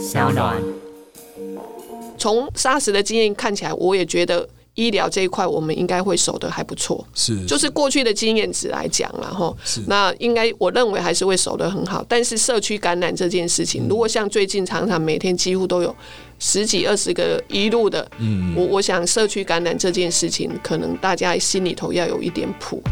小暖。从 SARS 的经验看起来，我也觉得医疗这一块我们应该会守得还不错。是，就是过去的经验值来讲然后那应该我认为还是会守得很好。但是社区感染这件事情，如果像最近常常每天几乎都有十几二十个一路的，嗯，我我想社区感染这件事情，可能大家心里头要有一点谱。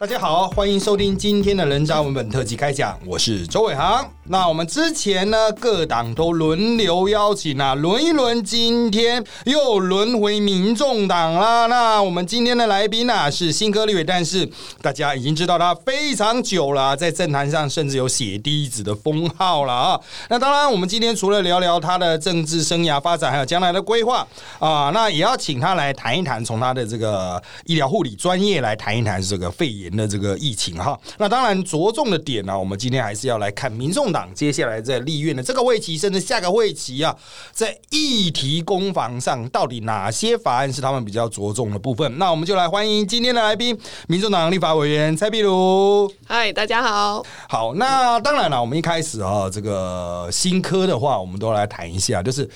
大家好，欢迎收听今天的人渣文本特辑开讲，我是周伟航。那我们之前呢，各党都轮流邀请啊，轮一轮，今天又轮回民众党啦。那我们今天的来宾呢、是新科立委，但是大家已经知道他非常久了，在政坛上甚至有血滴子的封号了啊。那当然，我们今天除了聊聊他的政治生涯发展，还有将来的规划啊，那也要请他来谈一谈，从他的这个医疗护理专业来谈一谈这个肺炎的这个疫情哈。那当然着重的点呢、我们今天还是要来看民众党接下来在立院的这个会期，甚至下个会期啊，在议题攻防上到底哪些法案是他们比较着重的部分？那我们就来欢迎今天的来宾，民众党立法委员蔡碧如。嗨，大家好。好，那当然了，我们一开始啊，这个新科的话，我们都来谈一下，就是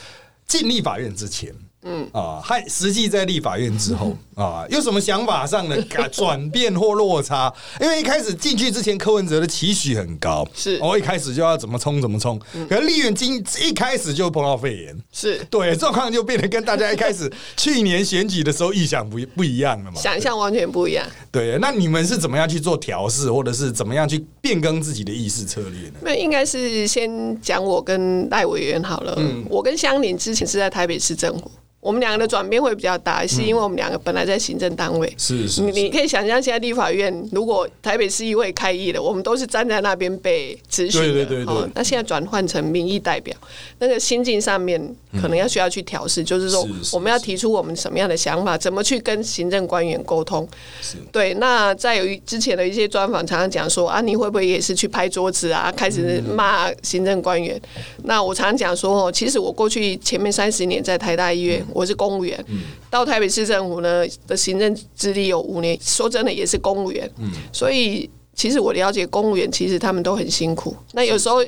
进立法院之前。嗯啊，和实际在立法院之后啊，有什么想法上的改转变或落差？因为一开始进去之前，柯文哲的期许很高，是我一开始就要怎么冲怎么冲，可是立院今一开始就碰到肺炎，是对状况就变得跟大家一开始 去年选举的时候意想不不一样了嘛？想象完全不一样。对，那你们是怎么样去做调试，或者是怎么样去变更自己的议事策略呢？那应该是先讲我跟赖委员好了。嗯我跟香林之前是在台北市政府，我们两个的转变会比较大，是因为我们两个本来在行政单位。是是你你可以想象，现在立法院如果台北市议会开议了，我们都是站在那边被咨询的。对对对对哦那现在转换成民意代表，那个心境上面可能要需要去调试，就是说我们要提出我们什么样的想法，怎么去跟行政官员沟通。是对，那在有一之前的一些专访，常常讲说啊，你会不会也是去拍桌子啊，开始骂行政官员？那我常常讲说哦，其实我过去前面三十年在台大医院，我是公务员，到台北市政府呢的行政资历有五年，说真的也是公务员，所以其实我了解公务员，其实他们都很辛苦。那有时候。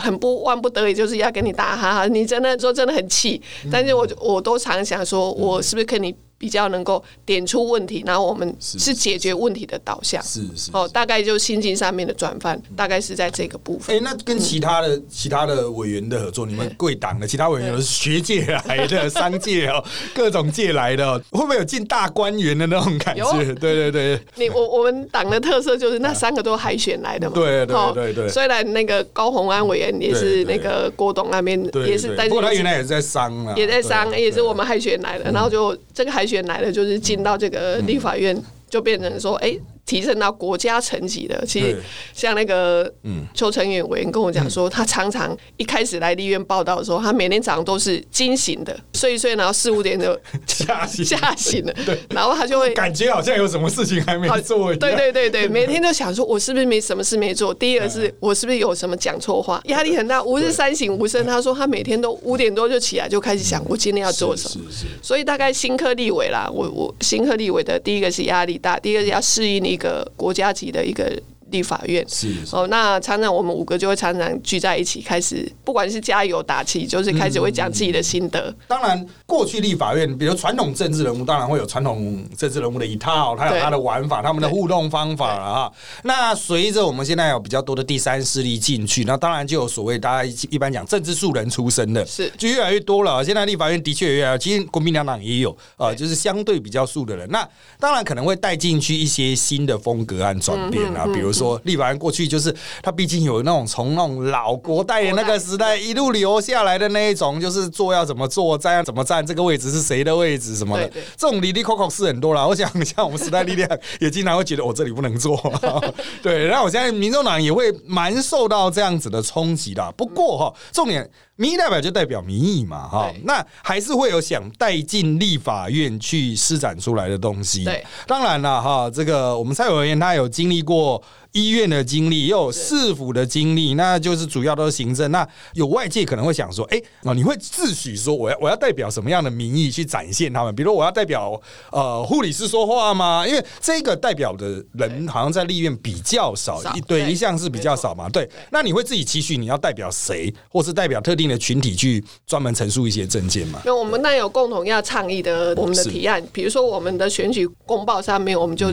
很不万不得已，就是要跟你打哈哈。你真的说真的很气，但是我我都常想说，我是不是跟你比较能够点出问题，然后我们是是解决问题的导向。是是哦，大概就心境上面的转换，大概是在这个部分。哎、那跟其他的、其他的委员的合作，你们贵党的其他委员有学界来的、商界哦，各种界来的哦，会不会有进大官员的那种感觉？有对对对，你我我们党的特色就是那三个都海选来的嘛。对对哦对对。虽然那个高鸿安委员也是那个郭董那边也是，但是不过他原来也是在商啊，也在商，也是我们海选来的，然后就这个海选来的，就是进到这个立法院，就变成说，哎、提升到国家层级的。其实像那个嗯邱成远委员跟我讲说，他常常一开始来立院报道的时候，他每天早上都是惊醒的，睡一睡，然后四五点就 吓醒吓醒了，对然后他就会。感觉好像有什么事情还没做一样。对对对对，每天都想说，我是不是没什么事没做？第二个是我是不是有什么讲错话？压力很大，吾日三省吾身。他说他每天都五点多就起来，就开始想我今天要做什么。所以大概新科立委啦，我我新科立委的第一个是压力大，第二个是要适应一一个国家级的一个立法院。是是哦，那常常我们五个就会常常聚在一起，开始不管是加油打气，就是开始会讲自己的心得。当然，过去立法院，比如传统政治人物，当然会有传统政治人物的一套，他有他的玩法，他们的互动方法了哈。那随着我们现在有比较多的第三势力进去，那当然就有所谓大家一一般讲政治素人出身的，是就越来越多了。现在立法院的确也越来越，其实国民两党也有呃，就是相对比较素的人。那当然可能会带进去一些新的风格和转变啊，比如说立法院过去就是他毕竟有那种从那种老国代的那个时代一路留下来的那一种，就是坐要怎么坐，站要怎么站，这个位置是谁的位置什么的这种离离扣扣是很多啦。我想像我们时代力量也经常会觉得我这里不能坐，对。然后我现在民众党也会蛮受到这样子的冲击的。不过哈，重点民意代表就代表民意嘛，哈，那还是会有想带进立法院去施展出来的东西。对，当然了，哈，这个我们蔡委员他有经历过医院的经历，也有市府的经历，那就是主要都是行政。那有外界可能会想说，哎、哦，你会自诩说我要我要代表什么样的民意去展现他们？比如我要代表呃护理师说话吗？因为这个代表的人好像在立院比较少，少一对对一向是比较少嘛。对，那你会自己期许你要代表谁，或是代表特定的群体去专门陈述一些政见嘛？那我们那有共同要倡议的我们的提案，比如说我们的选举公报上面，我们就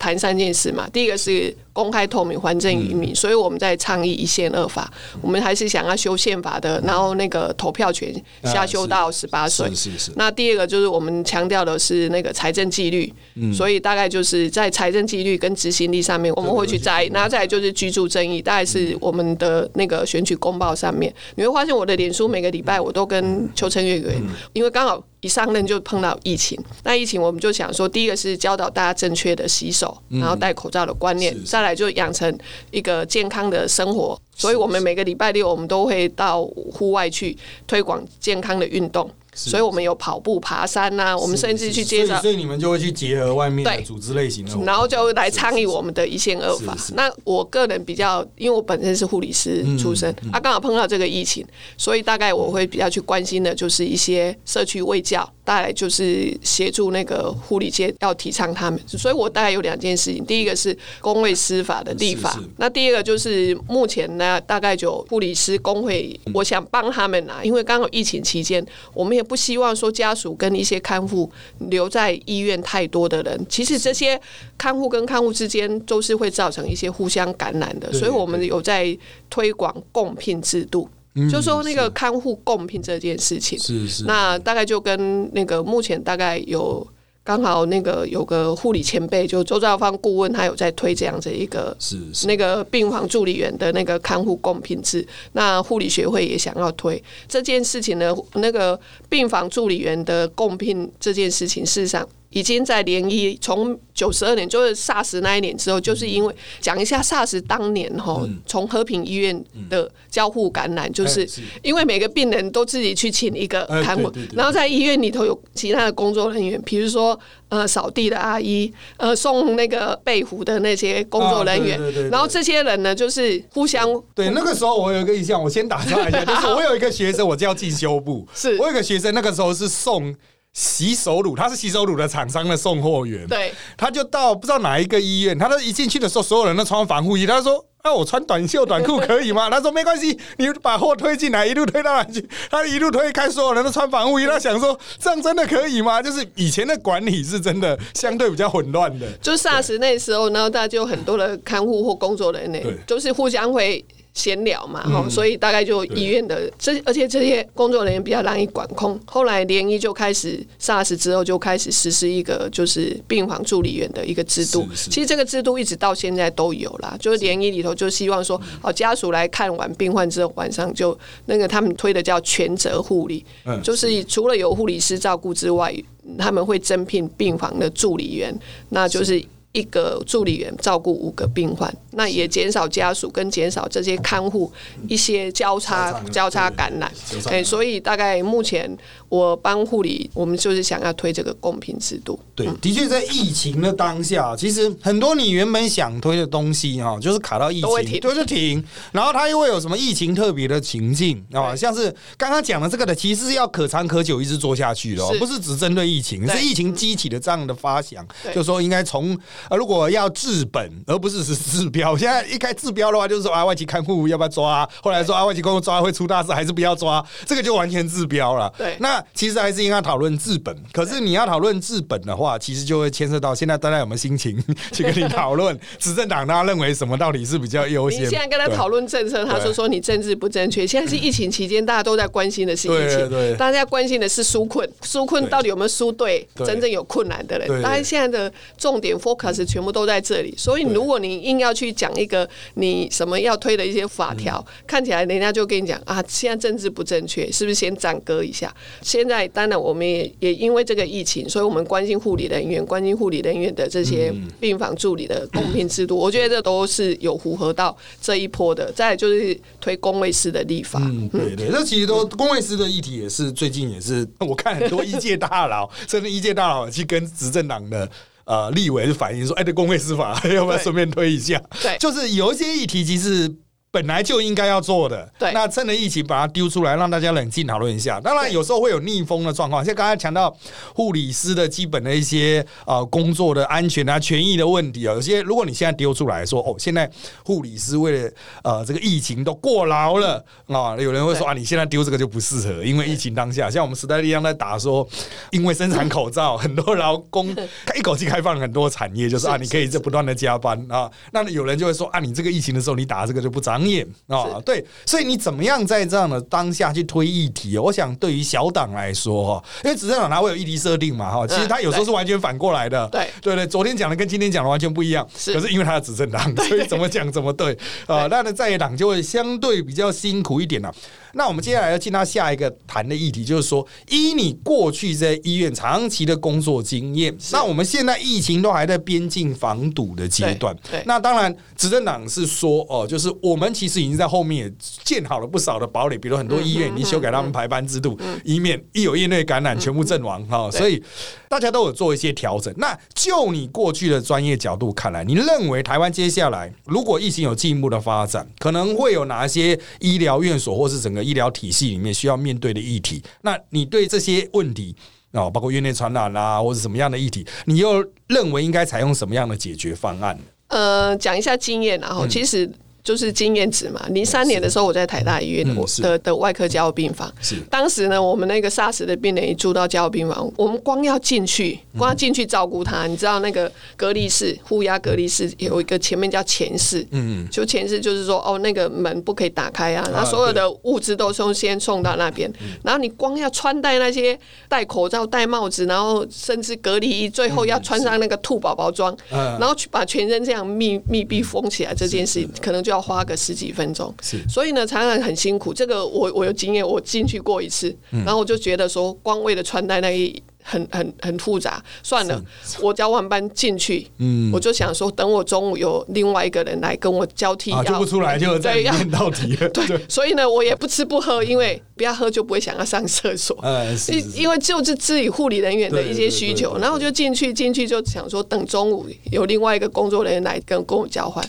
谈三件事嘛。第一个是公开透明、还政于民，所以我们在倡议一宪二法，我们还是想要修宪法的，然后那个投票权下修到十八岁。是是是，那第二个就是我们强调的是那个财政纪律，所以大概就是在财政纪律跟执行力上面，我们会去在意。那再来就是居住正义，大概是我们的那个选举公报上面，你会发现我的脸书每个礼拜我都跟邱成月委员，因为刚好一上任就碰到疫情，那疫情我们就想说，第一个是教导大家正确的洗手，然后戴口罩的观念再来就养成一个健康的生活。所以我们每个礼拜六我们都会到户外去推广健康的运动，所以我们有跑步、爬山呐、我们甚至去接着所以，你们就会去结合外面的对。组织类型然后就来参与我们的一线二法。那我个人比较，因为我本身是护理师出身，嗯。啊，刚好碰到这个疫情，所以大概我会比较去关心的就是一些社区卫教，大概就是协助那个护理界要提倡他们。所以我大概有两件事情，第一个是公卫司法的立法是是，那第二个就是目前呢，大概就护理师工会，我想帮他们啊，因为刚好疫情期间，我们也不希望说家属跟一些看护留在医院太多的人。其实这些看护跟看护之间都是会造成一些互相感染的，所以我们有在推广共聘制度。就说那个看护共聘这件事情，是是，那大概就跟那个目前大概有刚好那个有个护理前辈，就周兆芳顾问，他有在推这样子一个是是。那个病房助理员的那个看护共聘制，那护理学会也想要推。这件事情呢。那个病房助理员的共聘这件事情，事实上已经在联谊从九十二年，就是 SARS 那一年之后，就是因为讲一下 SARS 当年哈，从和平医院的交互感染，就是因为每个病人都自己去请一个哎看护然后在医院里头有其他的工作人员，比如说呃扫地的阿姨，呃送那个被服的那些工作人员然后这些人呢就是互相对，那个时候我有一个印象，我先打岔一下，就是我有一个学生，我叫进修部，是。我有一个学生，那个时候是送洗手乳，他是洗手乳的厂商的送货员，对他就到不知道哪一个医院，他都一进去的时候，所有人都穿防护衣，他说。那、我穿短袖短裤可以吗？他说没关系，你把货推进来，一路推到哪去？他一路推开，所有人都穿防护衣。他想说，这样真的可以吗？就是以前的管理是真的相对比较混乱的。就 SARS 那时候，然后大家就有很多的看护或工作人对员，就是互相会闲聊嘛，哈、嗯所以大概就医院的这，而且这些工作人员比较难以管控。后来联医就开始 SARS 之后就开始实施一个就是病房助理员的一个制度。是是其实这个制度一直到现在都有啦，就是联医里头就希望说，哦，家属来看完病患之后，晚上就那个他们推的叫全责护理，嗯就是除了有护理师照顾之外，他们会增聘病房的助理员，那就是。一个助理员照顾五个病患，那也减少家属跟减少这些看护一些交叉交叉感染对交。叉感哎，染所以大概目前我帮护理，我们就是想要推这个公平制度。对，的确在疫情的当下，其实很多你原本想推的东西哈，就是卡到疫情，就是停。然后它又会有什么疫情特别的情境啊？像是刚刚讲的这个的，其实是要可长可久一直做下去的、哦，不是只针对疫情，是疫情激起的这样的发想，就说应该从呃，如果要治本，而不是是治标。现在一开治标的话，就是说啊，外籍看护要不要抓、后来说啊，外籍看护抓会出大事，还是不要抓，这个就完全治标了。对那其实还是应该讨论治本。可是你要讨论治本的话，其实就会牵涉到现在大家有没有心情 去跟你讨论执政党大家认为什么到底是比较优先。你现在跟他对讨论政策，他对说说你政治不正确。现在是疫情期间，大家都在关心的是疫情，大家关心的是纾困，纾困到底有没有纾对对真正有困难的人对？对大家现在的重点 focus 全部都在这里。所以如果你硬要去讲一个你什么要推的一些法条，看起来人家就跟你讲啊，现在政治不正确，是不是先暂搁一下？现在当然我们也也因为这个疫情，所以我们关心护理人员，关心护理人员的这些病房助理的公平制度，我觉得这都是有符合到这一波的。再来就是推工位师的立法，嗯，对对，这其实都工位师的议题也是最近也是我看很多一届大佬，甚至一届大佬去跟执政党的。呃，立委就反映说，哎，这工会司法 要不要顺便推一下？对，就是有一些议题其实。本来就应该要做的，对。那趁着疫情把它丢出来，让大家冷静讨论一下。当然有时候会有逆风的状况，像刚才强调护理师的基本的一些呃工作的安全啊、权益的问题啊，有些如果你现在丢出来说，哦，现在护理师为了呃这个疫情都过劳了啊，有人会说啊，你现在丢这个就不适合，因为疫情当下，像我们时代力量在打说，因为生产口罩，很多劳工一口气开放很多产业，就是啊，你可以在不断的加班啊。那有人就会说啊，你这个疫情的时候，你打这个就不长。眼啊，对，所以你怎么样在这样的当下去推议题？我想对于小党来说哈，因为执政党它会有议题设定嘛哈，其实它有时候是完全反过来的。对对对，昨天讲的跟今天讲的完全不一样。可是因为它是执政党，所以怎么讲怎么对啊。那呢在野党就会相对比较辛苦一点了。那我们接下来要进到下一个谈的议题，就是说，依你过去在医院长期的工作经验，那我们现在疫情都还在边境防堵的阶段。对，那当然，执政党是说，哦，就是我们其实已经在后面也建好了不少的堡垒，比如很多医院已经修改他们排班制度，以免一有业内感染全部阵亡哈。所以大家都有做一些调整。那就你过去的专业角度看来，你认为台湾接下来如果疫情有进一步的发展，可能会有哪些医疗院所或是整个医疗体系里面需要面对的议题，那你对这些问题啊，包括院内传染啦，或者什么样的议题，你又认为应该采用什么样的解决方案？呃，讲一下经验，然后其实。就是经验值嘛。零三年的时候，我在台大医院的的外科加护病房。是。当时呢，我们那个 SARS 的病人一住到加护病房，我们光要进去，光要进去照顾他，你知道那个隔离室、负压隔离室有一个前面叫前室，嗯嗯，就前室就是说，哦，那个门不可以打开啊，然后所有的物资都从先送到那边，然后你光要穿戴那些戴口罩、戴帽子，然后甚至隔离衣，最后要穿上那个兔宝宝装，然后去把全身这样密密闭封起来，这件事可能就。要花个十几分钟，是，所以呢，常常很辛苦。这个我我有经验，我进去过一次，然后我就觉得说，光为了穿戴那一。很很很复杂，算了，我交完班进去，嗯，我就想说，等我中午有另外一个人来跟我交替，啊，不出来就在练到底了，对，所以呢，我也不吃不喝，因为不要喝就不会想要上厕所，嗯，因因为就是自己护理人员的一些需求，然后就进去进去就想说，等中午有另外一个工作人员来跟跟我交换，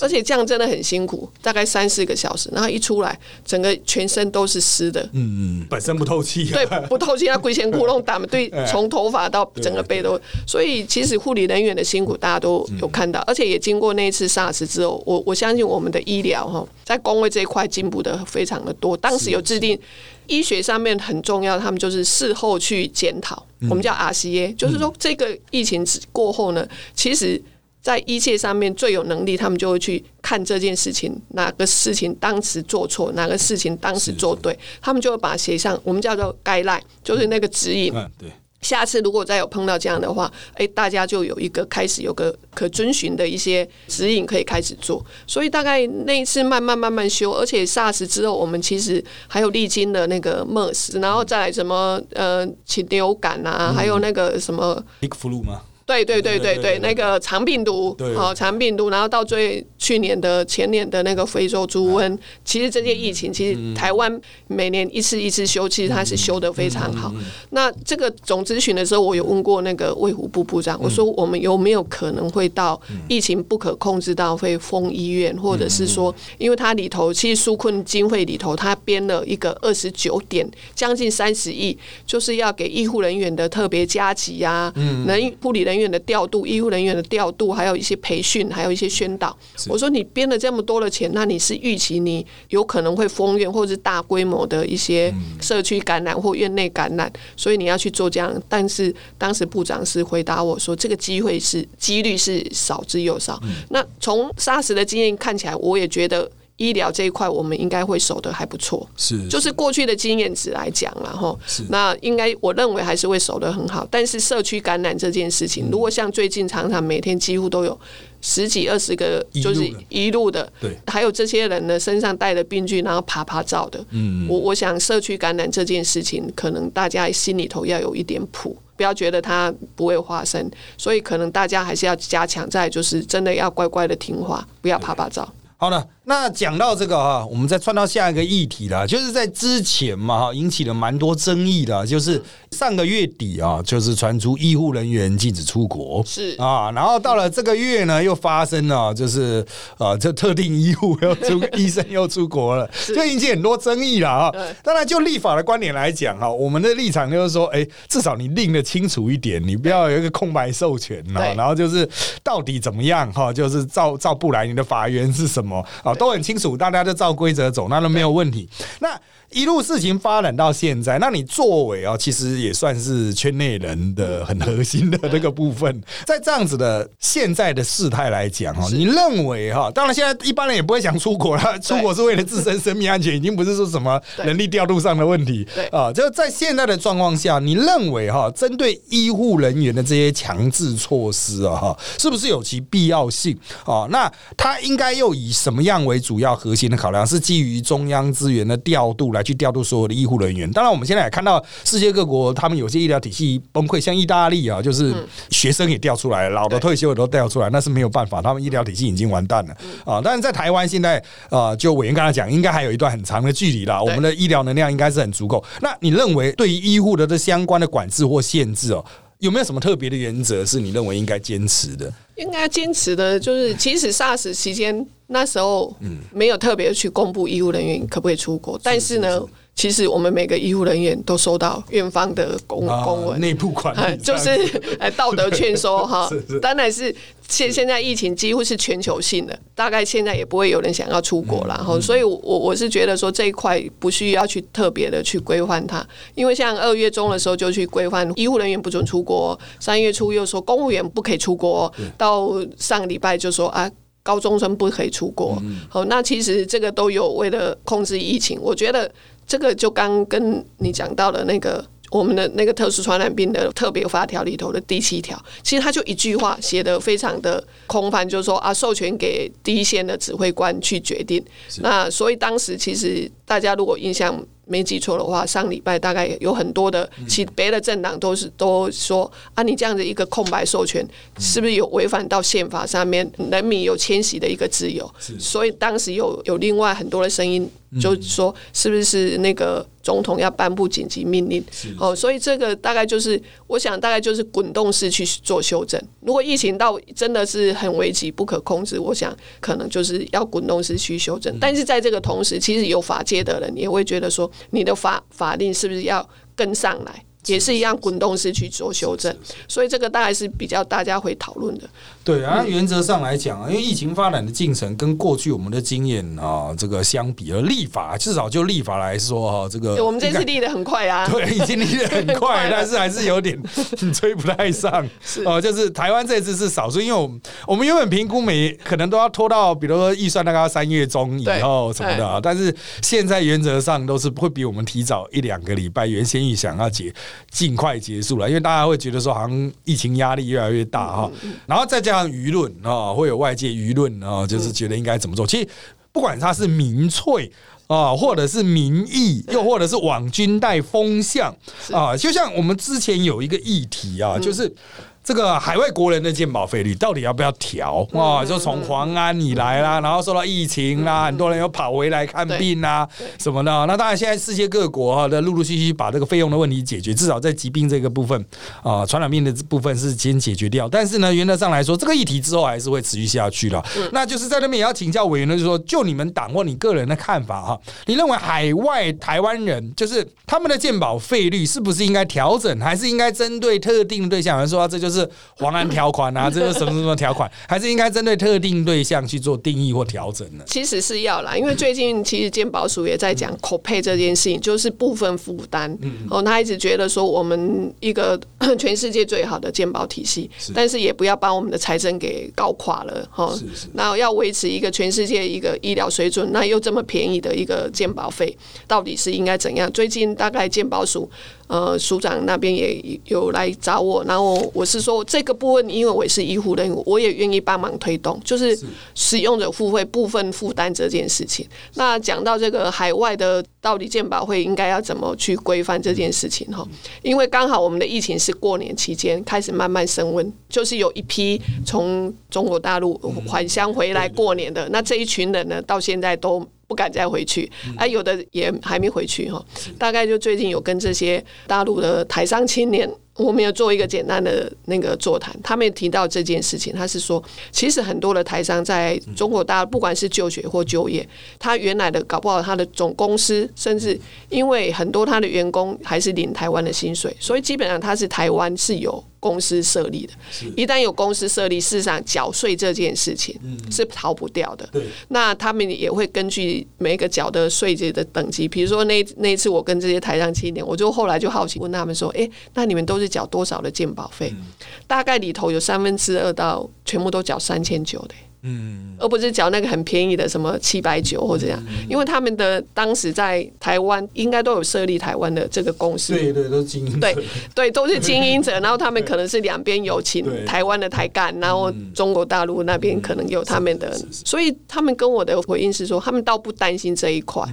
而且这样真的很辛苦，大概三四个小时，然后一出来，整个全身都是湿的，嗯嗯，本身不透气，对，不透气，要龟仙窟窿打嘛，对。从头发到整个背都，所以其实护理人员的辛苦大家都有看到，而且也经过那一次 SARS 之后，我我相信我们的医疗哈，在工位这一块进步的非常的多。当时有制定医学上面很重要，他们就是事后去检讨，我们叫 RCA，就是说这个疫情过后呢，其实在医界上面最有能力，他们就会去看这件事情哪个事情当时做错，哪个事情当时做对，他们就会把写上，我们叫做该赖，就是那个指引。对。下次如果再有碰到这样的话，哎，大家就有一个开始有个可遵循的一些指引可以开始做。所以大概那一次慢慢慢慢修，而且 SARS 之后，我们其实还有历经的那个 MERS，然后再来什么呃禽流感啊，还有那个什么 Big Flu 吗？对对对对对，那个肠病毒，好肠病毒，然后到最去年的前年的那个非洲猪瘟，其实这些疫情，其实台湾每年一次一次修，其实它是修的非常好。那这个总咨询的时候，我有问过那个卫福部部长，我说我们有没有可能会到疫情不可控制到会封医院，或者是说，因为它里头其实纾困经费里头，它编了一个二十九点将近三十亿，就是要给医护人员的特别加急呀，能护理人员。的调度，医护人员的调度，还有一些培训，还有一些宣导。我说你编了这么多的钱，那你是预期你有可能会封院，或者是大规模的一些社区感染或院内感染，所以你要去做这样。但是当时部长是回答我说，这个机会是几率是少之又少。那从 SARS 的经验看起来，我也觉得。医疗这一块，我们应该会守得还不错。是，就是过去的经验值来讲然后那应该我认为还是会守得很好。但是社区感染这件事情，如果像最近常常每天几乎都有十几二十个，就是一路的，对，还有这些人呢身上带着病菌，然后爬爬照的，嗯，我我想社区感染这件事情，可能大家心里头要有一点谱。不要觉得它不会发生，所以可能大家还是要加强在，就是真的要乖乖的听话，不要啪啪照。好的。那讲到这个哈，我们再串到下一个议题了，就是在之前嘛哈，引起了蛮多争议的，就是上个月底啊，就是传出医护人员禁止出国，是啊，然后到了这个月呢，又发生了，就是啊，这特定医护要出 医生又出国了，就引起很多争议了啊。当然，就立法的观点来讲哈，我们的立场就是说，哎，至少你定的清楚一点，你不要有一个空白授权啊。然后就是到底怎么样哈，就是照照不来，你的法源是什么啊？都很清楚，大家就照规则走，那都没有问题。那。一路事情发展到现在，那你作为啊，其实也算是圈内人的很核心的那个部分。在这样子的现在的事态来讲哈，你认为哈？当然，现在一般人也不会想出国了，出国是为了自身生命安全，已经不是说什么人力调度上的问题。啊，就在现在的状况下，你认为哈，针对医护人员的这些强制措施啊，哈，是不是有其必要性啊？那他应该又以什么样为主要核心的考量？是基于中央资源的调度来？去调度所有的医护人员。当然，我们现在也看到世界各国他们有些医疗体系崩溃，像意大利啊，就是学生也调出来，老的退休的都调出来，那是没有办法，他们医疗体系已经完蛋了啊。但是在台湾现在啊，就委员刚才讲，应该还有一段很长的距离啦。我们的医疗能量应该是很足够。那你认为对于医护的这相关的管制或限制哦，有没有什么特别的原则是你认为应该坚持的？应该坚持的就是，其实 SARS 期间那时候，嗯，没有特别去公布医务人员可不可以出国，但是呢。其实我们每个医护人员都收到院方的公公文，内部管理，就是哎道德劝说 哈。当然是现现在疫情几乎是全球性的，大概现在也不会有人想要出国了哈。所以，我我是觉得说这一块不需要去特别的去规范它，因为像二月中的时候就去规范医护人员不准出国，三月初又说公务员不可以出国，到上个礼拜就说啊高中生不可以出国。好，那其实这个都有为了控制疫情，我觉得。这个就刚跟你讲到了那个我们的那个特殊传染病的特别法条里头的第七条，其实他就一句话写的非常的空泛，就是说啊，授权给第一线的指挥官去决定。那所以当时其实大家如果印象。没记错的话，上礼拜大概有很多的其别的政党都是都说啊，你这样的一个空白授权，是不是有违反到宪法上面人民有迁徙的一个自由？所以当时有有另外很多的声音，就说是不是那个总统要颁布紧急命令？哦，所以这个大概就是我想大概就是滚动式去做修正。如果疫情到真的是很危急不可控制，我想可能就是要滚动式去修正。但是在这个同时，其实有法界的人也会觉得说。你的法法令是不是要跟上来？也是一样滚动式去做修正，所以这个大概是比较大家会讨论的。对啊，原则上来讲啊，因为疫情发展的进程跟过去我们的经验啊，这个相比，而立法至少就立法来说哈，这个我们这次立的很快啊，对，已经立的很快，但是还是有点追不太上。哦，就是台湾这次是少数，因为我们我们原本评估每可能都要拖到，比如说预算大概三月中以后什么的啊，但是现在原则上都是会比我们提早一两个礼拜，原先预想要结。尽快结束了，因为大家会觉得说，好像疫情压力越来越大哈，然后再加上舆论啊，会有外界舆论啊，就是觉得应该怎么做。其实不管他是民粹啊，或者是民意，又或者是网军带风向啊，就像我们之前有一个议题啊，就是。这个海外国人的健保费率到底要不要调啊？就从黄安以来啦，然后受到疫情啦，很多人又跑回来看病啦什么的。那当然，现在世界各国哈的陆陆续续把这个费用的问题解决，至少在疾病这个部分啊，传染病的部分是先解决掉。但是呢，原则上来说，这个议题之后还是会持续下去的。那就是在那边也要请教委员呢，就是说，就你们党或你个人的看法哈，你认为海外台湾人就是他们的健保费率是不是应该调整，还是应该针对特定的对象来说，这就是。就是黄安条款啊，这个什么什么条款，还是应该针对特定对象去做定义或调整呢？其实是要啦，因为最近其实健保署也在讲口配这件事情，就是部分负担。哦，他一直觉得说我们一个 全世界最好的健保体系，但是也不要把我们的财政给搞垮了。哈，是是那要维持一个全世界一个医疗水准，那又这么便宜的一个健保费，到底是应该怎样？最近大概健保署呃署长那边也有来找我，然后我是说这个部分，因为我也是医护人员，我也愿意帮忙推动，就是使用者付费部分负担这件事情。那讲到这个海外的到底健保会应该要怎么去规范这件事情哈？因为刚好我们的疫情是过年期间开始慢慢升温，就是有一批从中国大陆返乡回来过年的，那这一群人呢，到现在都。不敢再回去，啊，有的也还没回去哈。大概就最近有跟这些大陆的台商青年，我们有做一个简单的那个座谈，他们也提到这件事情。他是说，其实很多的台商在中国大陆，不管是就学或就业，他原来的搞不好他的总公司，甚至因为很多他的员工还是领台湾的薪水，所以基本上他是台湾是有。公司设立的，一旦有公司设立，事实上缴税这件事情是逃不掉的。对，那他们也会根据每个缴的税制的等级，比如说那那一次我跟这些台上青年，我就后来就好奇问他们说：“哎，那你们都是缴多少的鉴保费？大概里头有三分之二到全部都缴三千九的。”嗯，而不是缴那个很便宜的什么七百九或者这样，因为他们的当时在台湾应该都有设立台湾的这个公司，对对，都是精英，对对，都是精英者。然后他们可能是两边有请台湾的台干，然后中国大陆那边可能有他们的，所以他们跟我的回应是说，他们倒不担心这一块，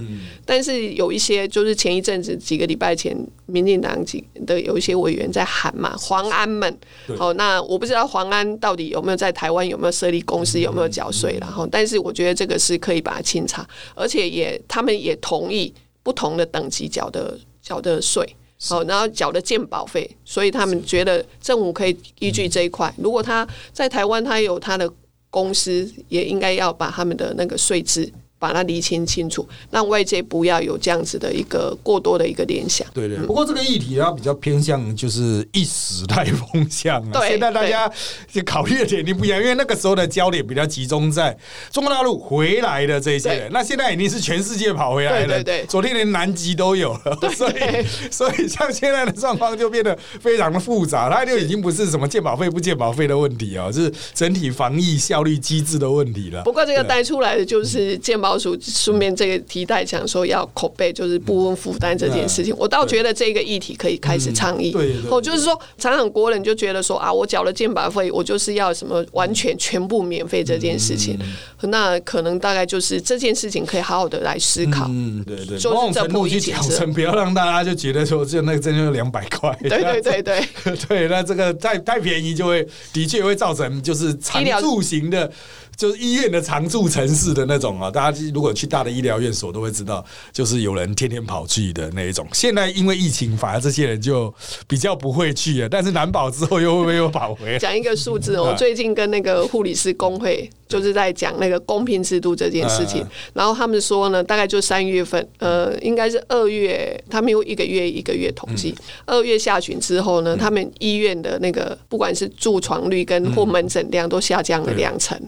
但是有一些就是前一阵子几个礼拜前，民进党几的有一些委员在喊嘛，黄安们，好，那我不知道黄安到底有没有在台湾有没有设立公司，有没有。缴税然后，但是我觉得这个是可以把它清查，而且也他们也同意不同的等级缴的缴的税，好，然后缴的鉴保费，所以他们觉得政府可以依据这一块，如果他在台湾他有他的公司，也应该要把他们的那个税制。把它厘清清楚，让外界不要有这样子的一个过多的一个联想。对对。不过这个议题它比较偏向就是一时代风向啊。对。现在大家就考虑的点你不一样，因为那个时候的焦点比较集中在中国大陆回来的这些人，那现在已经是全世界跑回来了。对对。昨天连南极都有了，所以所以像现在的状况就变得非常的复杂，它就已经不是什么健保费不健保费的问题啊，是整体防疫效率机制的问题了。不过这个带出来的就是健保。顺顺便这个提代讲说要口碑，就是不分负担这件事情，我倒觉得这个议题可以开始倡议。对，哦，就是说，常常国人就觉得说啊，我缴了健保费，我就是要什么完全全部免费这件事情，那可能大概就是这件事情可以好好的来思考。嗯，对对，某种程度去讲成，不要让大家就觉得说就那个真就两百块。对对对对 对，那这个太太便宜就会的确会造成就是常住型的。就是医院的常住城市的那种啊，大家如果去大的医疗院所都会知道，就是有人天天跑去的那一种。现在因为疫情，反而这些人就比较不会去了。但是难保之后又会不会又跑回来？讲一个数字，我最近跟那个护理师工会。就是在讲那个公平制度这件事情，然后他们说呢，大概就三月份，呃，应该是二月，他们有一个月一个月统计，二月下旬之后呢，他们医院的那个不管是住床率跟或门诊量都下降了两成，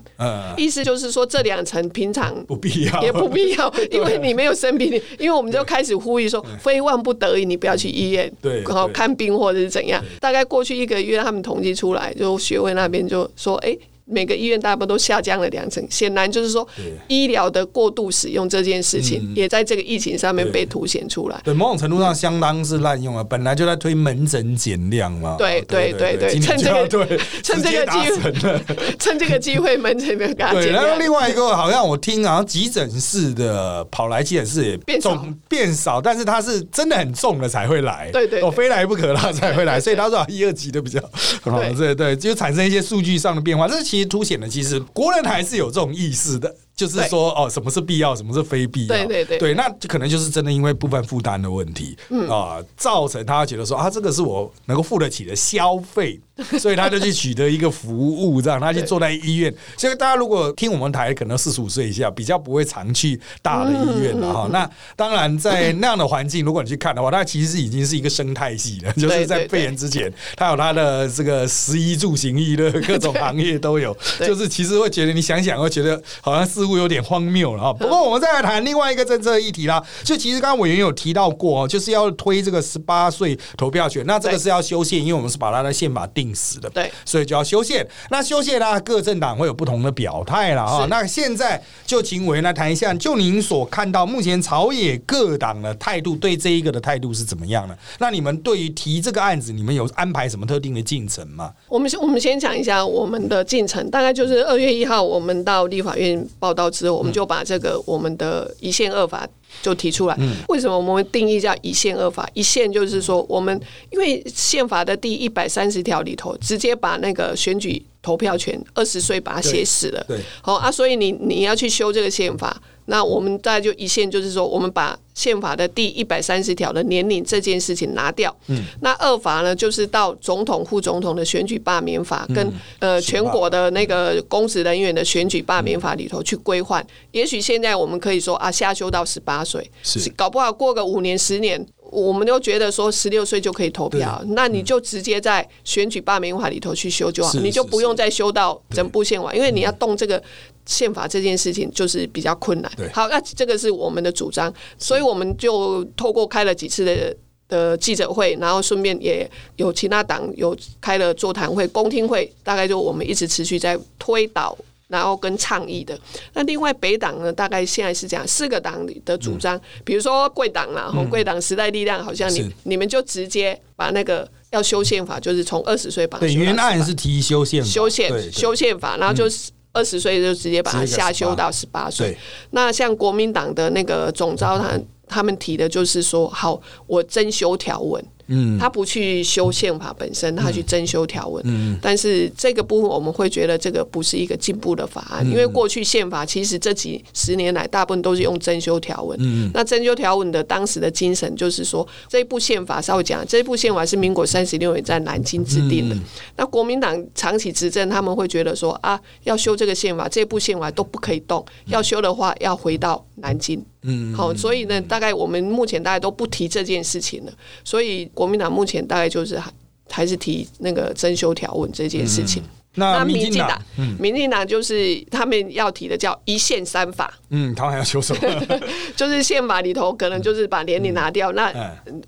意思就是说这两层平常不必要，也不必要，因为你没有生病，因为我们就开始呼吁说，非万不得已你不要去医院，对，然后看病或者是怎样，大概过去一个月，他们统计出来，就学会那边就说，哎。每个医院大部分都下降了两成，显然就是说医疗的过度使用这件事情，也在这个疫情上面被凸显出来。对，某种程度上相当是滥用啊，本来就在推门诊减量嘛。对对对对，趁这个对，趁这个机会，趁这个机会门诊的给对，然后另外一个好像我听好像急诊室的跑来急诊室也变少。变少，但是他是真的很重了才会来，对对，我非来不可了 才会来，所以他说一二级的比较好，对对，就产生一些数据上的变化，这是。其实凸显了，其实国人还是有这种意识的。就是说，哦，什么是必要，什么是非必要？对对对，对，那可能就是真的因为部分负担的问题啊，造成他觉得说啊，这个是我能够付得起的消费 所以他就去取得一个服务，这样他去坐在医院。所以大家如果听我们台，可能四十五岁以下比较不会常去大的医院了哈。那当然在那样的环境，如果你去看的话，它其实已经是一个生态系了，就是在肺炎之前，它有它的这个食衣住行娱乐各种行业都有。就是其实会觉得你想想会觉得好像似乎有点荒谬了哈。不过我们再来谈另外一个政策议题啦，就其实刚刚委员有提到过，就是要推这个十八岁投票权，那这个是要修宪，因为我们是把它的宪法定。定死的，对，所以就要修宪。那修宪呢，各政党会有不同的表态了啊。那现在就请委员来谈一下，就您所看到目前朝野各党的态度，对这一个的态度是怎么样呢？那你们对于提这个案子，你们有安排什么特定的进程吗？我们先我们先讲一下我们的进程，大概就是二月一号，我们到立法院报道之后，我们就把这个我们的一线二法。就提出来，为什么我们定义叫一线二法？一线就是说，我们因为宪法的第一百三十条里头，直接把那个选举投票权二十岁把它写死了。对，好啊，所以你你要去修这个宪法。那我们大概就一线，就是说，我们把宪法的第一百三十条的年龄这件事情拿掉。嗯，那二法呢，就是到总统、副总统的选举罢免法，跟呃全国的那个公职人员的选举罢免法里头去规范。也许现在我们可以说啊，下修到十八岁，是搞不好过个五年、十年。我们都觉得说十六岁就可以投票，那你就直接在选举罢免法里头去修就好，你就不用再修到整部宪法，因为你要动这个宪法这件事情就是比较困难。好，那这个是我们的主张，所以我们就透过开了几次的的记者会，然后顺便也有其他党有开了座谈会、公听会，大概就我们一直持续在推导。然后跟倡议的，那另外北党呢，大概现在是这样，四个党里的主张，比如说贵党啦，红贵党、时代力量，好像你你们就直接把那个要修宪法，就是从二十岁把对原案是提修宪修宪修宪法，然后就是二十岁就直接把它下修到十八岁。那像国民党的那个总召他他们提的就是说，好，我增修条文。嗯，他不去修宪法本身，他去增修条文。嗯，但是这个部分我们会觉得这个不是一个进步的法案，因为过去宪法其实这几十年来大部分都是用增修条文。嗯，那增修条文的当时的精神就是说，这一部宪法稍微讲，这一部宪法是民国三十六年在南京制定的。那国民党长期执政，他们会觉得说啊，要修这个宪法，这部宪法都不可以动，要修的话要回到南京。嗯，好，所以呢，大概我们目前大家都不提这件事情了。所以国民党目前大概就是还还是提那个增修条文这件事情。那民进党，民进党就是他们要提的叫一线三法。嗯，他们还要修什么？就是宪法里头可能就是把年龄拿掉。那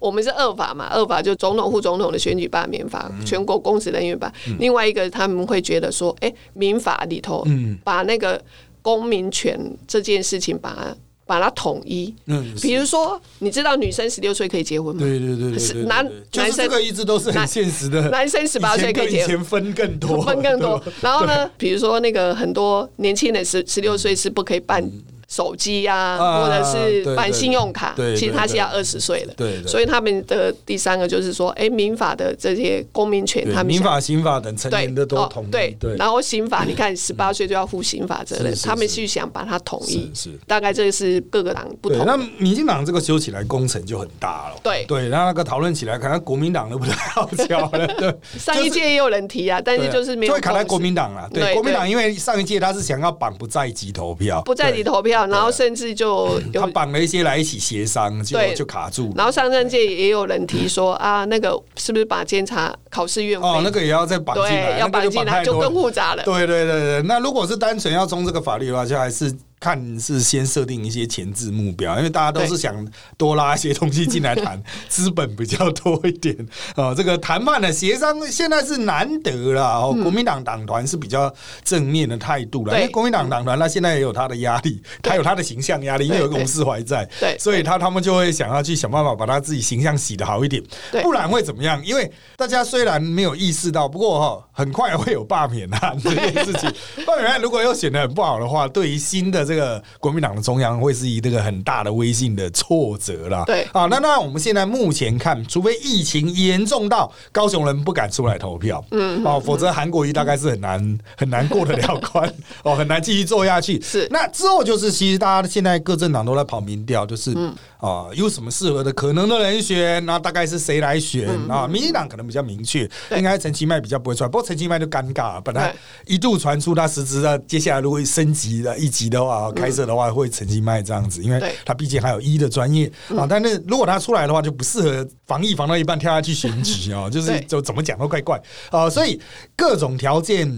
我们是二法嘛，二法就总统、副总统的选举罢免法，全国公职人员法。另外一个他们会觉得说，哎，民法里头把那个公民权这件事情把它。把它统一，嗯，比如说，你知道女生十六岁可以结婚吗？对对对对，男男生这个一直都是很现实的，男生十八岁可以结婚，分更多，分更多。然后呢，比如说那个很多年轻人十十六岁是不可以办。手机啊，或者是办信用卡，其实他是要二十岁的，所以他们的第三个就是说，哎，民法的这些公民权，他们民法、刑法等成年的都同意，对，然后刑法，你看十八岁就要负刑法责任，他们是想把它统一，是大概这个是各个党不同。那民进党这个修起来工程就很大了，对。对，然后那个讨论起来，可能国民党都不太好教了，对。上一届也有人提啊，但是就是没有。会卡在国民党了，对，国民党因为上一届他是想要绑不在籍投票，不在籍投票，然后甚至。就他绑了一些来一起协商，就就卡住。然后上任界也有人提说啊，那个是不是把监察考试院哦，那个也要再绑进来，要绑进来就更复杂了。对对对对，那如果是单纯要中这个法律的话，就还是。看是先设定一些前置目标，因为大家都是想多拉一些东西进来谈，资本比较多一点啊。这个谈判的协商现在是难得了哦。国民党党团是比较正面的态度了，因为国民党党团他现在也有他的压力，他有他的形象压力，因为有董事怀在，对，所以他他们就会想要去想办法把他自己形象洗的好一点，不然会怎么样？因为大家虽然没有意识到，不过哈，很快会有罢免案这件事情。罢免案如果又选的很不好的话，对于新的这这个国民党的中央会是以这个很大的威信的挫折啦。对啊，那那我们现在目前看，除非疫情严重到高雄人不敢出来投票，嗯，哦，否则韩国瑜大概是很难 很难过得了关，哦，很难继续做下去。是那之后就是，其实大家现在各政党都在跑民调，就是啊，有什么适合的可能的人选，那大概是谁来选啊？民进党可能比较明确，应该陈其迈比较不会出来，不过陈其迈就尴尬了，本来一度传出他实质的接下来如果升级了一级的话，开设的话会成绩卖这样子，因为他毕竟还有医的专业啊。但是如果他出来的话，就不适合防疫防到一半跳下去选举啊，就是就怎么讲都怪怪啊。所以各种条件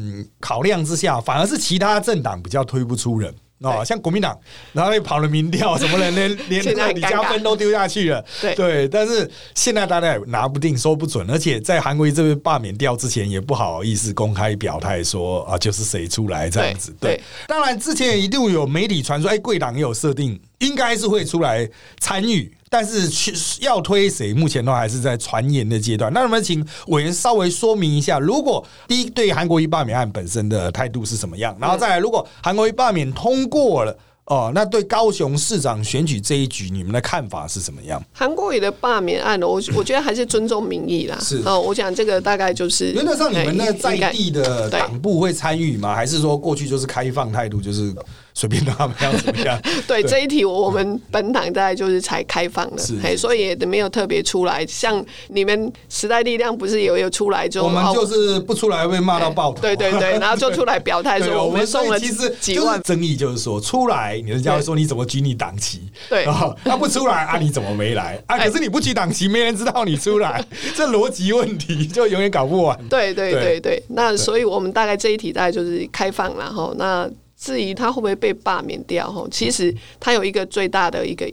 考量之下，反而是其他政党比较推不出人。哦，像国民党，然后又跑了民调，什么人连 连那个李嘉芬都丢下去了，对，但是现在大家也拿不定，说不准，而且在韩国这边罢免掉之前，也不好意思公开表态说啊，就是谁出来这样子。对，当然之前一度有媒体传说，哎，贵党也有设定，应该是会出来参与。但是去要推谁，目前都还是在传言的阶段。那我们请委员稍微说明一下，如果第一对韩国一罢免案本身的态度是什么样，然后再来，如果韩国一罢免通过了，哦，那对高雄市长选举这一局，你们的看法是什么样？韩国瑜的罢免案，我我觉得还是尊重民意啦。是哦，我讲这个大概就是原则上，你们那在地的党部会参与吗？还是说过去就是开放态度，就是？随便他们要怎么样？对这一题，我们本党大概就是才开放的，哎，所以也没有特别出来。像你们时代力量不是有有出来就我们就是不出来被骂到爆头。对对对，然后就出来表态说我们送了其实几万。争议就是说出来，人家会说你怎么举你党旗？对，他不出来啊，你怎么没来啊？可是你不举党旗，没人知道你出来，这逻辑问题就永远搞不完。对对对对，那所以我们大概这一题大概就是开放然后那。至于他会不会被罢免掉？吼，其实他有一个最大的一个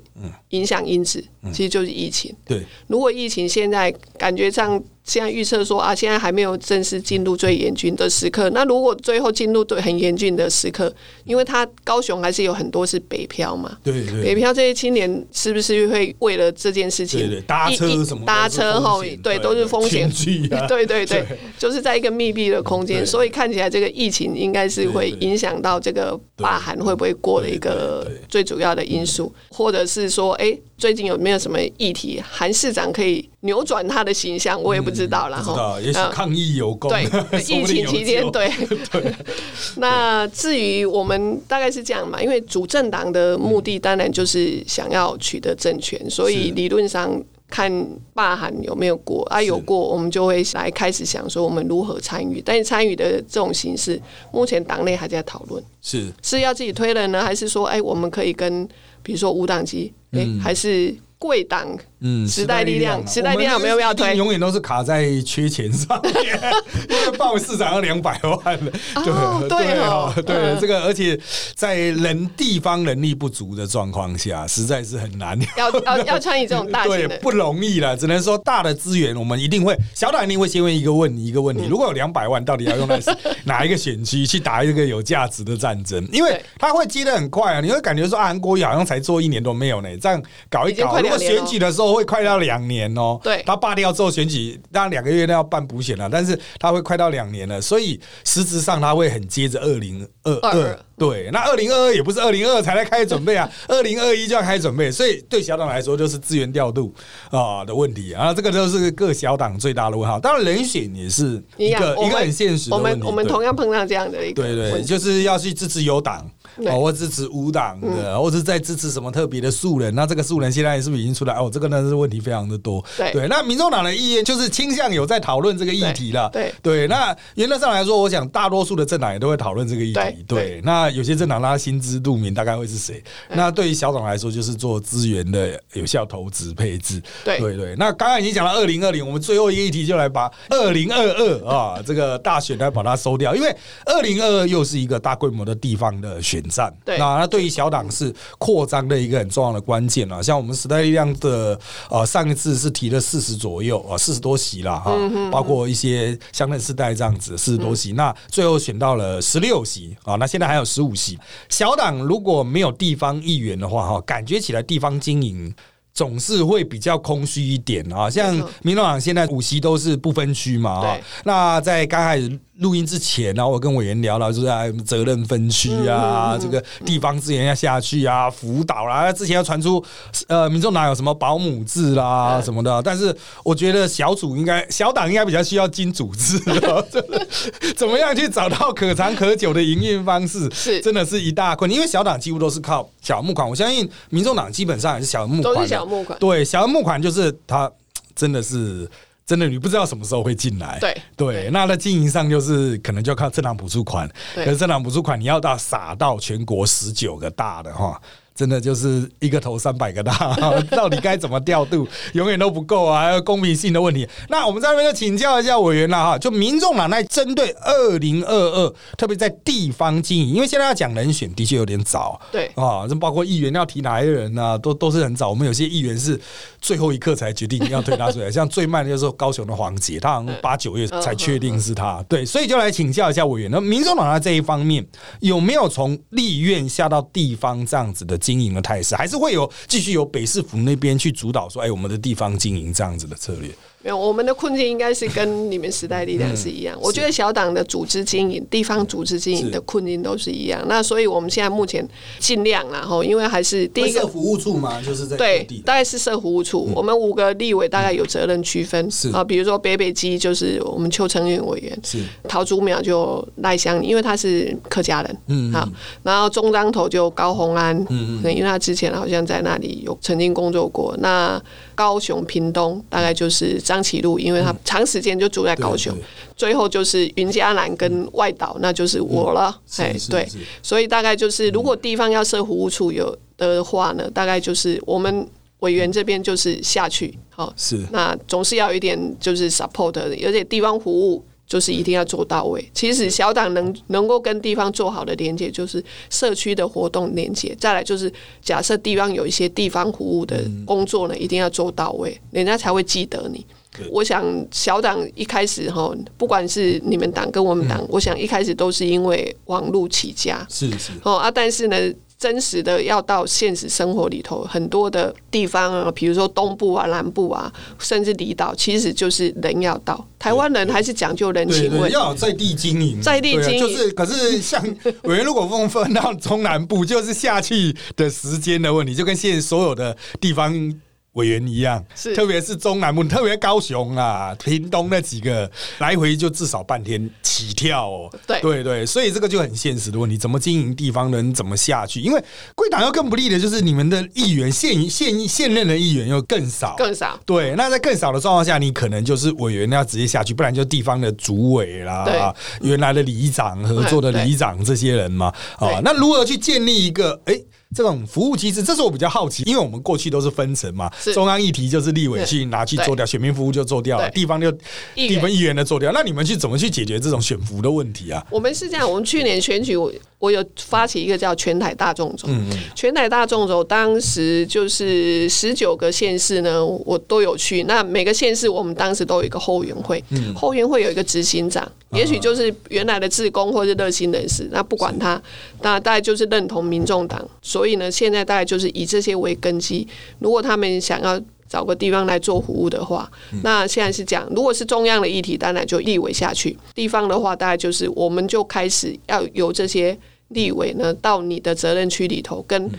影响因子，其实就是疫情。对，如果疫情现在感觉上。现在预测说啊，现在还没有正式进入最严峻的时刻。那如果最后进入对很严峻的时刻，因为他高雄还是有很多是北漂嘛，对对，北漂这些青年是不是会为了这件事情，对对，搭车什么搭车后，对，都是风险，对对对，就是在一个密闭的空间，所以看起来这个疫情应该是会影响到这个罢韩会不会过的一个最主要的因素，或者是说，哎。最近有没有什么议题，韩市长可以扭转他的形象？我也不知道了。哈，也许抗议有功。对，疫情期间，对 对。那至于我们大概是这样嘛，因为主政党的目的当然就是想要取得政权，所以理论上看罢韩有没有过啊？有过，我们就会来开始想说我们如何参与。但是参与的这种形式，目前党内还在讨论，是是要自己推人呢，还是说，哎，我们可以跟比如说五档机。哎，还是贵党。嗯，时代力量，时代力量有没有要推？永远都是卡在缺钱上面，因为报市长要两百万了，对对对，这个而且在人地方能力不足的状况下，实在是很难。要要要参与这种大型的，不容易了。只能说大的资源，我们一定会小党一定会先问一个问一个问题：如果有两百万，到底要用在哪一个选区去打一个有价值的战争？因为他会接的很快啊，你会感觉说啊韩国瑜好像才做一年都没有呢，这样搞一搞，如果选举的时候。会快到两年哦，对，他罢掉之后选举，当然两个月都要办补选了，但是他会快到两年了，所以实质上他会很接着二零二二。对，那二零二二也不是二零二二才来开始准备啊，二零二一就要开始准备，所以对小党来说就是资源调度啊的问题啊，这个就是各小党最大的问号。当然人选也是一个一个很现实的问题。我们我们同样碰到这样的一个，对对，就是要去支持有党，或支持无党的，或者在支持什么特别的素人。那这个素人现在是不是已经出来？哦，这个呢是问题非常的多。对，那民众党的意愿就是倾向有在讨论这个议题了。对对，那原则上来说，我想大多数的政党也都会讨论这个议题。对，那。有些政党他心知肚明，大概会是谁？那对于小党来说，就是做资源的有效投资配置。对对对。那刚刚已经讲了二零二零，我们最后一个议题就来把二零二二啊这个大选来把它收掉，因为二零二二又是一个大规模的地方的选战。对。那那对于小党是扩张的一个很重要的关键啊。像我们时代力量的呃上一次是提了四十左右啊，四十多席了哈，包括一些乡镇世代这样子四十多席，那最后选到了十六席啊，那现在还有十。五席小党如果没有地方议员的话，哈，感觉起来地方经营总是会比较空虚一点啊。像民众党现在五席都是不分区嘛啊，那在刚开始录音之前，然后我跟委员聊了，就是啊责任分区嗯啊，这个地方资源要下去啊，辅导啦。之前要传出呃民众党有什么保姆制啦嗯什么的，但是我觉得小组应该小党应该比较需要金组织哦，真的怎么样去找到可长可久的营运方式，是真的是一大困，因为小党几乎都是靠小募款，我相信民众党基本上也是小募款，都是小募款。对，小额募款就是它 真的是真的，你不知道什么时候会进来。对对，那在经营上就是可能就要靠政党补助款，可是政党补助款你要到撒到全国十九个大的哈。真的就是一个头三百个大，到底该怎么调度，永远都不够啊，还有公平性的问题。那我们在这边就请教一下委员了哈，就民众党在针对二零二二，特别在地方经营，因为现在要讲人选的确有点早，对啊，这包括议员要提哪一个人啊，都都是很早。我们有些议员是最后一刻才决定要推他出来，像最慢的就是高雄的黄杰，他好像八九月才确定是他。对，所以就来请教一下委员，那民众党在这一方面有没有从立院下到地方这样子的经营的态势，还是会有继续由北市府那边去主导说，哎，我们的地方经营这样子的策略？没有，我们的困境应该是跟你们时代力量是一样。我觉得小党的组织经营、地方组织经营的困境都是一样。那所以我们现在目前尽量然后，因为还是第一个服务处嘛，就是在对，大概是社服务处。我们五个立委大概有责任区分是啊，比如说北北基就是我们邱成运委员，是陶竹苗就赖香，因为他是客家人，嗯好，然后中彰头就高鸿安，嗯因为他之前好像在那里有曾经工作过。那高雄屏东大概就是张启禄，因为他长时间就住在高雄。最后就是云嘉南跟外岛，那就是我了，哎、对。所以大概就是如果地方要设服务处有的话呢，大概就是我们委员这边就是下去，好、是。那总是要有一点就是 support 的，而且地方服务就是一定要做到位。其实小党能能够跟地方做好的连接，就是社区的活动连接。再来就是假设地方有一些地方服务的工作呢，一定要做到位，人家才会记得你。我想小党一开始哈，不管是你们党跟我们党，我想一开始都是因为网络起家，是是。哦啊，但是呢，真实的要到现实生活里头，很多的地方啊，比如说东部啊、南部啊，甚至离岛，其实就是人要到。台湾人还是讲究人情味，要有在地经营，在地经营。啊就是可是像 委员如果分分到中南部，就是下去的时间的问题，就跟现在所有的地方。委员一样，是特别是中南部，特别高雄啊、屏东那几个来回就至少半天起跳哦。对对对，所以这个就很现实的问题，怎么经营地方人怎么下去？因为贵党要更不利的就是你们的议员现现现任的议员又更少，更少。对，那在更少的状况下，你可能就是委员要直接下去，不然就地方的主委啦，原来的里长、合作的里长这些人嘛。啊，那如何去建立一个哎？这种服务机制，这是我比较好奇，因为我们过去都是分层嘛，中央议题就是立委去拿去做掉，选民服务就做掉了，地方就地方议员的做掉。那你们去怎么去解决这种选服的问题啊？我们是这样，我们去年选举，我我有发起一个叫全台大众走。嗯全台大众走，当时就是十九个县市呢，我都有去。那每个县市，我们当时都有一个后援会，嗯后援会有一个执行长，啊也许就是原来的志工或是热心人士。那不管他，那大概就是认同民众党。所以呢，现在大概就是以这些为根基。如果他们想要找个地方来做服务的话，那现在是讲，如果是中央的议题，当然就立委下去；地方的话，大概就是我们就开始要由这些立委呢到你的责任区里头，跟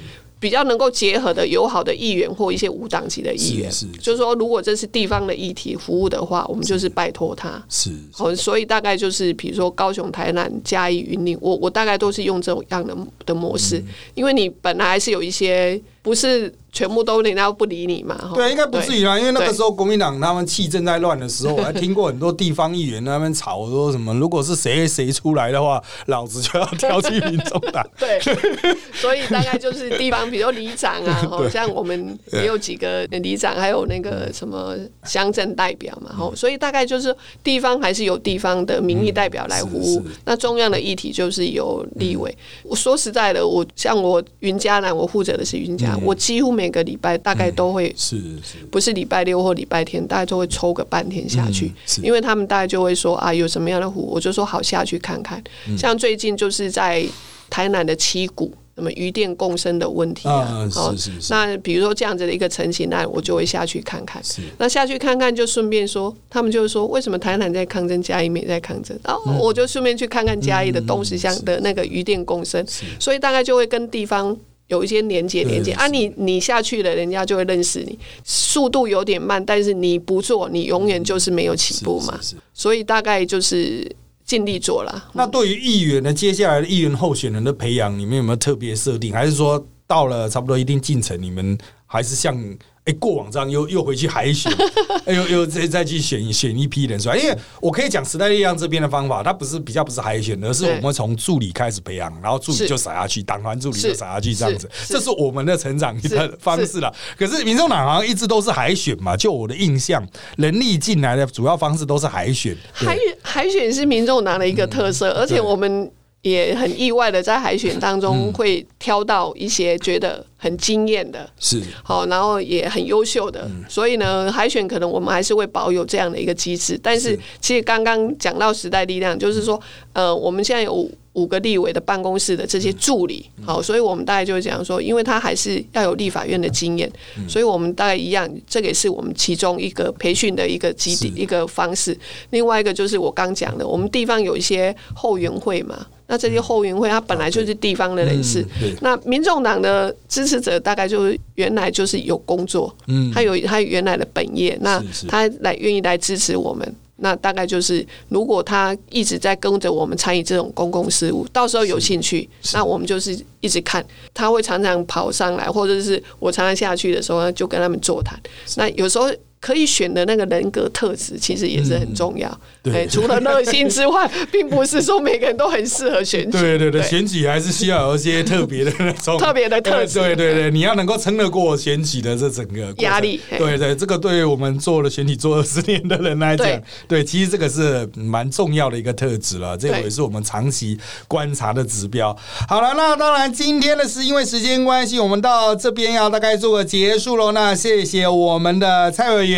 比较能够结合的友好的议员或一些无党籍的议员，是是就是说，如果这是地方的议题服务的话，我们就是拜托他。是。哦，所以大概就是比如说高雄、台南、嘉义、云林，我我大概都是用这种样的的模式，嗯。因为你本来还是有一些不是全部都人家不理你嘛，对，应该不至于啦，因为那个时候国民党他们气正在乱的时候，我还听过很多地方议员那边吵说什么，如果是谁谁出来的话，老子就要挑起民众党。对，所以大概就是地方，比如里长啊，好，像我们也有几个里长，还有那个什么乡镇代表嘛，吼，所以大概就是地方还是有地方的民意代表来服务那中央的议题就是由立委。我说实在的，我像我云嘉南，我负责的是云嘉，我几乎每个礼拜大概都会是是，不是礼拜六或礼拜天，大概都会抽个半天下去，嗯因为他们大概就会说啊，有什么样的湖，我就说好下去看看。嗯像最近就是在台南的七股。那么鱼电共生的问题啊。嗯哦是是是那比如说这样子的一个成型案，我就会下去看看。是那下去看看，就顺便说，他们就是说，为什么台南在抗争，嘉义没在抗争？然后嗯我就顺便去看看嘉义的东石乡的那个鱼电共生，所以大概就会跟地方。有一些连接连接啊你，你下去了，人家就会认识你。速度有点慢，但是你不做，你永远就是没有起步嘛。所以大概就是尽力做了。那对于议员呢，接下来的议员候选人的培养，你们有没有特别设定？还是说到了差不多一定进程，你们还是像哎、过往这样又又回去海选，哎又又再再去选选一批人出来？因为我可以讲时代力量这边的方法，它不是比较不是海选，而是我们从助理开始培养，然后助理就撒下去，党团助理就是。撒下去这样子，是。这是我们的成长的是方式了。可是民众党好像一直都是海选嘛，就我的印象，人力进来的主要方式都是海选，对。海海选是民众党的一个特色，而且我们也很意外的在海选当中会挑到一些觉得很惊艳的。是好，然后也很优秀的，嗯所以呢，海选可能我们还是会保有这样的一个机制。但是是其实刚刚讲到时代力量，就是说，呃，我们现在有五五个立委的办公室的这些助理，嗯好，所以我们大概就讲说，因为他还是要有立法院的经验，嗯所以我们大概一样，这个也是我们其中一个培训的一个基地一个方式。另外一个就是我刚讲的，我们地方有一些后援会嘛。那这些后援会，他本来就是地方的人士，嗯那民众党的支持者大概就是原来就是有工作，嗯他有他原来的本业，那他来愿意来支持我们。那大概就是，如果他一直在跟着我们参与这种公共事务，到时候有兴趣，那我们就是一直看。他会常常跑上来，或者是我常常下去的时候，就跟他们座谈。那有时候可以选的那个人格特质，其实也是很重要。嗯对哎除了热心之外，并不是说每个人都很适合选举。对对对，选举还是需要有一些特别的那种 特别的特质对对对，你要能够撑得过选举的这整个压力嘿对对，这个对于我们做了选举做二十年的人来讲对，对，其实这个是蛮重要的一个特质了，这个也是我们长期观察的指标。好了，那当然今天的是因为时间关系，我们到这边要大概做个结束喽。那谢谢我们的蔡委员。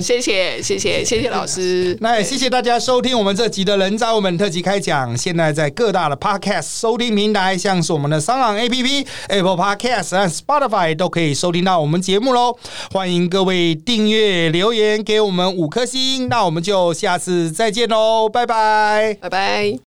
谢谢谢谢谢谢老师。那也谢谢大家收听我们这集的人渣我们特辑开讲。现在在各大的 Podcast 收听平台，像是我们的商浪 APP、Apple Podcast 和 Spotify 都可以收听到我们节目喽。欢迎各位订阅、留言给我们五颗星。那我们就下次再见喽，拜拜。拜拜。